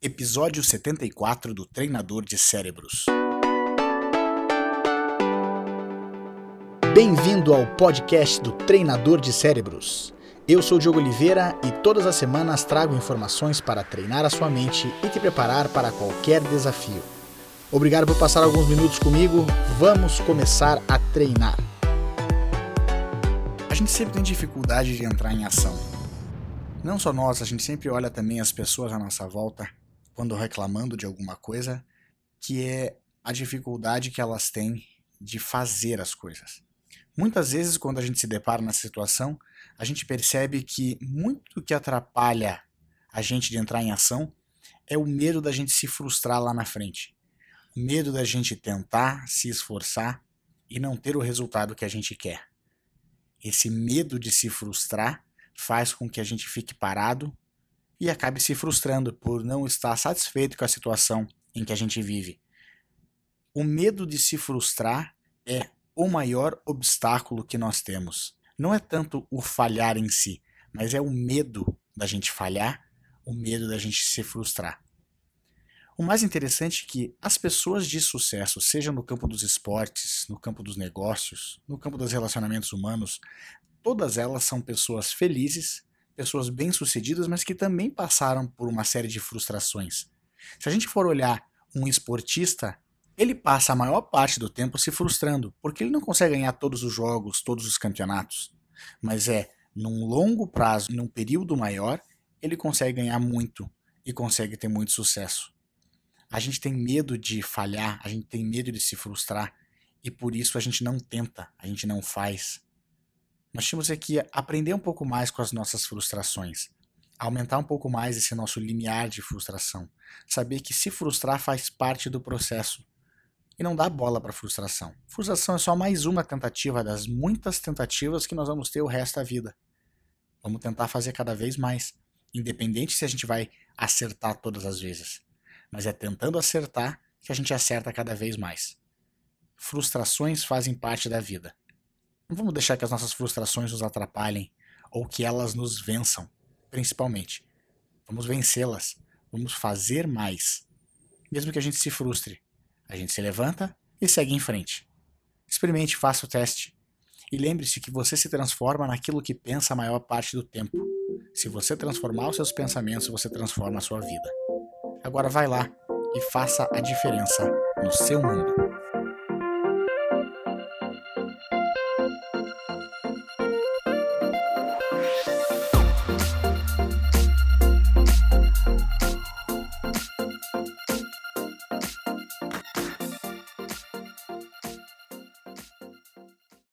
Episódio 74 do Treinador de Cérebros. Bem-vindo ao podcast do Treinador de Cérebros. Eu sou o Diogo Oliveira e todas as semanas trago informações para treinar a sua mente e te preparar para qualquer desafio. Obrigado por passar alguns minutos comigo. Vamos começar a treinar. A gente sempre tem dificuldade de entrar em ação. Não só nós, a gente sempre olha também as pessoas à nossa volta quando reclamando de alguma coisa, que é a dificuldade que elas têm de fazer as coisas. Muitas vezes, quando a gente se depara nessa situação, a gente percebe que muito que atrapalha a gente de entrar em ação é o medo da gente se frustrar lá na frente. O medo da gente tentar, se esforçar e não ter o resultado que a gente quer. Esse medo de se frustrar faz com que a gente fique parado e acabe se frustrando por não estar satisfeito com a situação em que a gente vive. O medo de se frustrar é o maior obstáculo que nós temos. Não é tanto o falhar em si, mas é o medo da gente falhar, o medo da gente se frustrar. O mais interessante é que as pessoas de sucesso, seja no campo dos esportes, no campo dos negócios, no campo dos relacionamentos humanos, todas elas são pessoas felizes pessoas bem-sucedidas, mas que também passaram por uma série de frustrações. Se a gente for olhar um esportista, ele passa a maior parte do tempo se frustrando, porque ele não consegue ganhar todos os jogos, todos os campeonatos. Mas é num longo prazo, num período maior, ele consegue ganhar muito e consegue ter muito sucesso. A gente tem medo de falhar, a gente tem medo de se frustrar e por isso a gente não tenta, a gente não faz. Nós tínhamos que aprender um pouco mais com as nossas frustrações, aumentar um pouco mais esse nosso limiar de frustração, saber que se frustrar faz parte do processo e não dar bola para frustração. Frustração é só mais uma tentativa das muitas tentativas que nós vamos ter o resto da vida. Vamos tentar fazer cada vez mais, independente se a gente vai acertar todas as vezes, mas é tentando acertar que a gente acerta cada vez mais. Frustrações fazem parte da vida. Não vamos deixar que as nossas frustrações nos atrapalhem ou que elas nos vençam, principalmente. Vamos vencê-las. Vamos fazer mais. Mesmo que a gente se frustre, a gente se levanta e segue em frente. Experimente, faça o teste. E lembre-se que você se transforma naquilo que pensa a maior parte do tempo. Se você transformar os seus pensamentos, você transforma a sua vida. Agora vai lá e faça a diferença no seu mundo.